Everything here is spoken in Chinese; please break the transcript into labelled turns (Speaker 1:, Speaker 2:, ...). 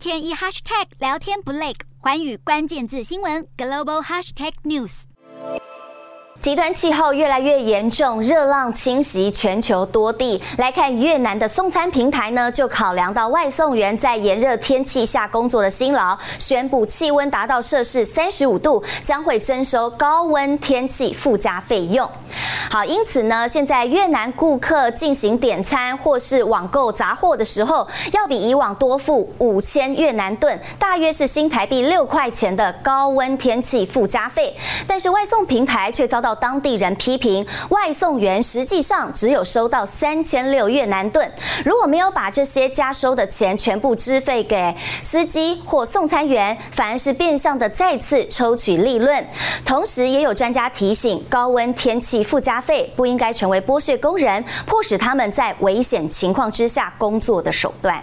Speaker 1: 天一 hashtag 聊天不累，环宇关键字新闻 global hashtag news。
Speaker 2: 极端气候越来越严重，热浪侵袭全球多地。来看越南的送餐平台呢，就考量到外送员在炎热天气下工作的辛劳，宣布气温达到摄氏三十五度，将会征收高温天气附加费用。好，因此呢，现在越南顾客进行点餐或是网购杂货的时候，要比以往多付五千越南盾，大约是新台币六块钱的高温天气附加费。但是外送平台却遭到当地人批评，外送员实际上只有收到三千六越南盾，如果没有把这些加收的钱全部支费给司机或送餐员，反而是变相的再次抽取利润。同时，也有专家提醒，高温天气附加加费不应该成为剥削工人、迫使他们在危险情况之下工作的手段。